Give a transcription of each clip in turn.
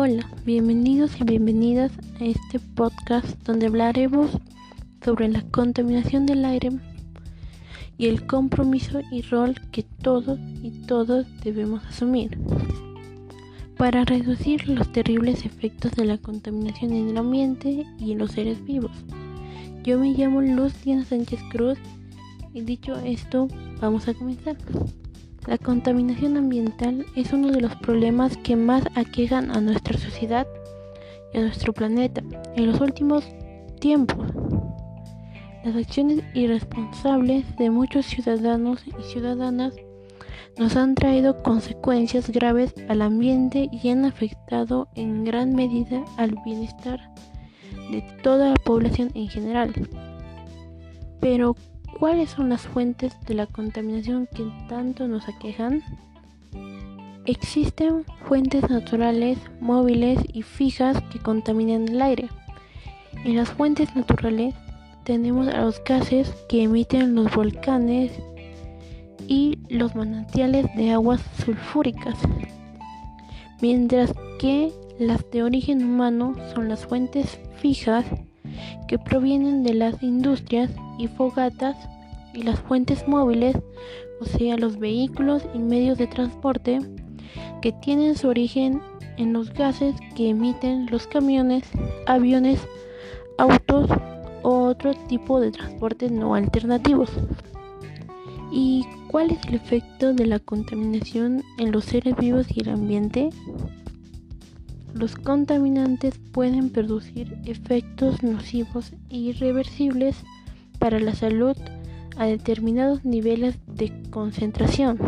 Hola, bienvenidos y bienvenidas a este podcast donde hablaremos sobre la contaminación del aire y el compromiso y rol que todos y todas debemos asumir para reducir los terribles efectos de la contaminación en el ambiente y en los seres vivos. Yo me llamo Luz Diana Sánchez Cruz y dicho esto, vamos a comenzar. La contaminación ambiental es uno de los problemas que más aquejan a nuestra sociedad y a nuestro planeta en los últimos tiempos. Las acciones irresponsables de muchos ciudadanos y ciudadanas nos han traído consecuencias graves al ambiente y han afectado en gran medida al bienestar de toda la población en general. Pero, ¿Cuáles son las fuentes de la contaminación que tanto nos aquejan? Existen fuentes naturales, móviles y fijas que contaminan el aire. En las fuentes naturales tenemos a los gases que emiten los volcanes y los manantiales de aguas sulfúricas, mientras que las de origen humano son las fuentes fijas que provienen de las industrias y fogatas y las fuentes móviles, o sea, los vehículos y medios de transporte que tienen su origen en los gases que emiten los camiones, aviones, autos o otro tipo de transportes no alternativos. ¿Y cuál es el efecto de la contaminación en los seres vivos y el ambiente? Los contaminantes pueden producir efectos nocivos e irreversibles para la salud a determinados niveles de concentración.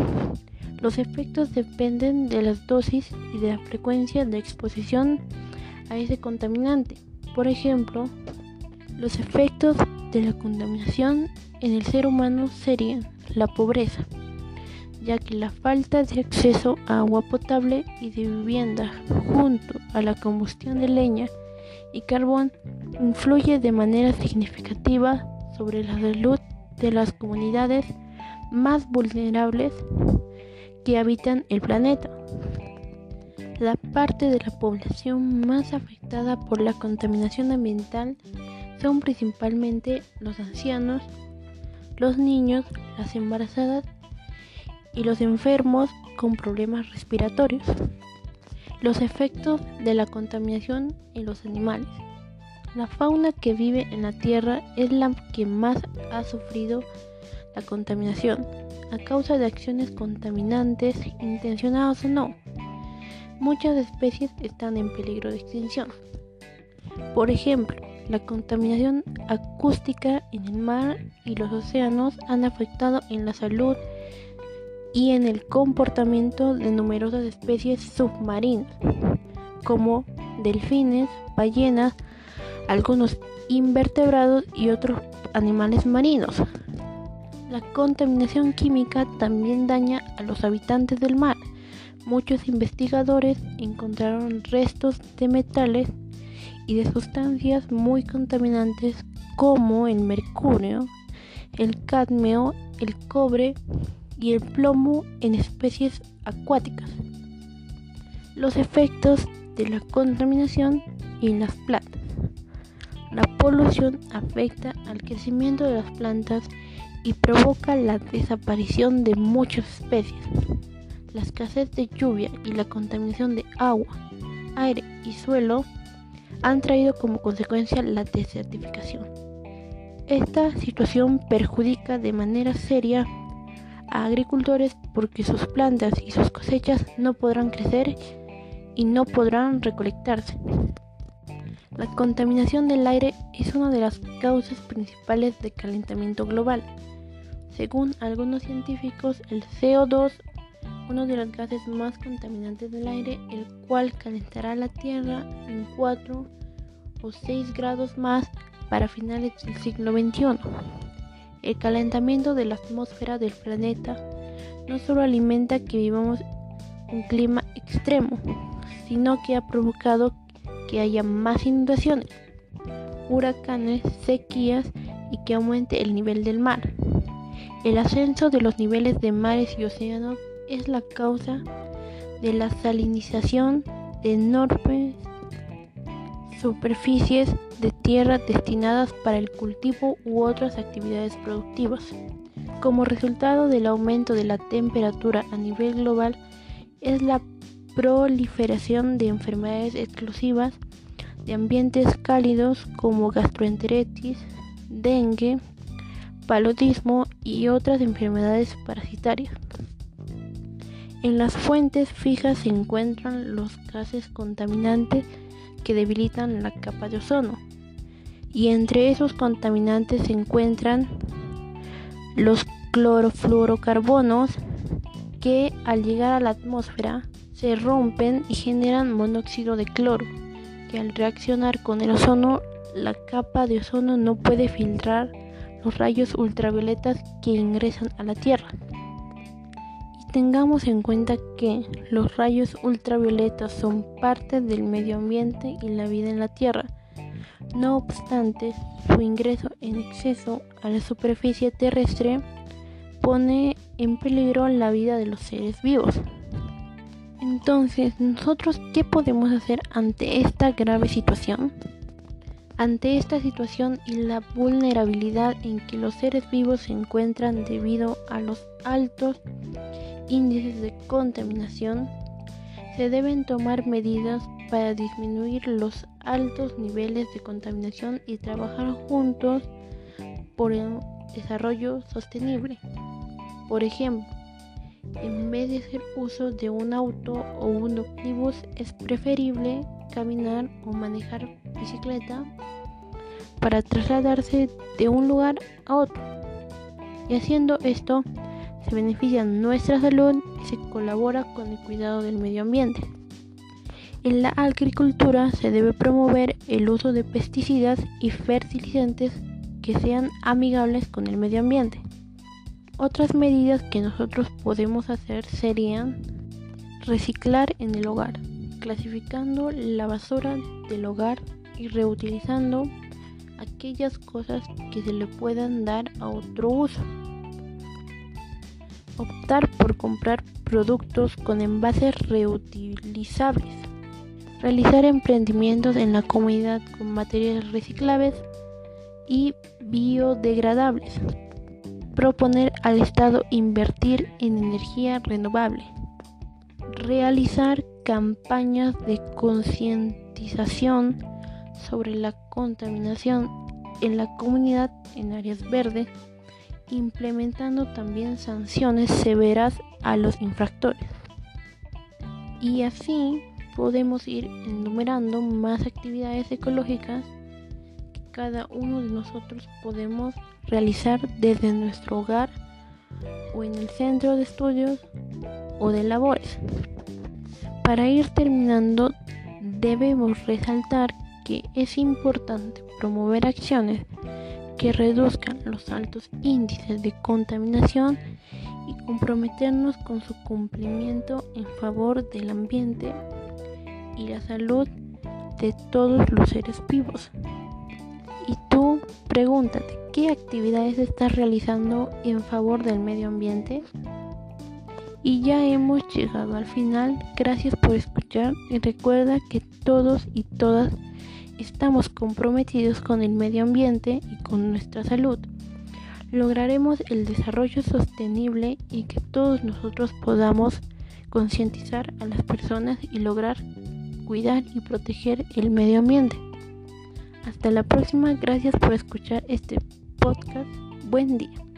Los efectos dependen de las dosis y de la frecuencia de exposición a ese contaminante. Por ejemplo, los efectos de la contaminación en el ser humano serían la pobreza, ya que la falta de acceso a agua potable y de vivienda junto a la combustión de leña y carbón influye de manera significativa sobre la salud de las comunidades más vulnerables que habitan el planeta. La parte de la población más afectada por la contaminación ambiental son principalmente los ancianos, los niños, las embarazadas y los enfermos con problemas respiratorios. Los efectos de la contaminación en los animales. La fauna que vive en la Tierra es la que más ha sufrido la contaminación a causa de acciones contaminantes, intencionadas o no. Muchas especies están en peligro de extinción. Por ejemplo, la contaminación acústica en el mar y los océanos han afectado en la salud y en el comportamiento de numerosas especies submarinas, como delfines, ballenas, algunos invertebrados y otros animales marinos. La contaminación química también daña a los habitantes del mar. Muchos investigadores encontraron restos de metales y de sustancias muy contaminantes como el mercurio, el cadmio, el cobre y el plomo en especies acuáticas. Los efectos de la contaminación en las plantas. La polución afecta al crecimiento de las plantas y provoca la desaparición de muchas especies. La escasez de lluvia y la contaminación de agua, aire y suelo han traído como consecuencia la desertificación. Esta situación perjudica de manera seria a agricultores porque sus plantas y sus cosechas no podrán crecer y no podrán recolectarse. La contaminación del aire es una de las causas principales de calentamiento global. Según algunos científicos, el CO2, uno de los gases más contaminantes del aire, el cual calentará la Tierra en 4 o 6 grados más para finales del siglo XXI. El calentamiento de la atmósfera del planeta no solo alimenta que vivamos un clima extremo, sino que ha provocado que haya más inundaciones, huracanes, sequías y que aumente el nivel del mar. El ascenso de los niveles de mares y océanos es la causa de la salinización de enormes superficies de tierra destinadas para el cultivo u otras actividades productivas. Como resultado del aumento de la temperatura a nivel global es la proliferación de enfermedades exclusivas de ambientes cálidos como gastroenteritis, dengue, paludismo y otras enfermedades parasitarias. En las fuentes fijas se encuentran los gases contaminantes que debilitan la capa de ozono. Y entre esos contaminantes se encuentran los clorofluorocarbonos que al llegar a la atmósfera se rompen y generan monóxido de cloro, que al reaccionar con el ozono, la capa de ozono no puede filtrar los rayos ultravioletas que ingresan a la Tierra. Tengamos en cuenta que los rayos ultravioletas son parte del medio ambiente y la vida en la Tierra. No obstante, su ingreso en exceso a la superficie terrestre pone en peligro la vida de los seres vivos. Entonces, ¿nosotros qué podemos hacer ante esta grave situación? Ante esta situación y la vulnerabilidad en que los seres vivos se encuentran debido a los altos índices de contaminación, se deben tomar medidas para disminuir los altos niveles de contaminación y trabajar juntos por el desarrollo sostenible. Por ejemplo, en vez de hacer uso de un auto o un ómnibus, es preferible caminar o manejar bicicleta para trasladarse de un lugar a otro. Y haciendo esto, se beneficia nuestra salud y se colabora con el cuidado del medio ambiente. En la agricultura se debe promover el uso de pesticidas y fertilizantes que sean amigables con el medio ambiente. Otras medidas que nosotros podemos hacer serían reciclar en el hogar, clasificando la basura del hogar y reutilizando aquellas cosas que se le puedan dar a otro uso. Optar por comprar productos con envases reutilizables, realizar emprendimientos en la comunidad con materiales reciclables y biodegradables, proponer al Estado invertir en energía renovable, realizar campañas de concientización sobre la contaminación en la comunidad en áreas verdes, implementando también sanciones severas a los infractores. Y así podemos ir enumerando más actividades ecológicas cada uno de nosotros podemos realizar desde nuestro hogar o en el centro de estudios o de labores. Para ir terminando, debemos resaltar que es importante promover acciones que reduzcan los altos índices de contaminación y comprometernos con su cumplimiento en favor del ambiente y la salud de todos los seres vivos. Y tú pregúntate, ¿qué actividades estás realizando en favor del medio ambiente? Y ya hemos llegado al final. Gracias por escuchar y recuerda que todos y todas estamos comprometidos con el medio ambiente y con nuestra salud, lograremos el desarrollo sostenible y que todos nosotros podamos concientizar a las personas y lograr cuidar y proteger el medio ambiente. Hasta la próxima, gracias por escuchar este podcast. Buen día.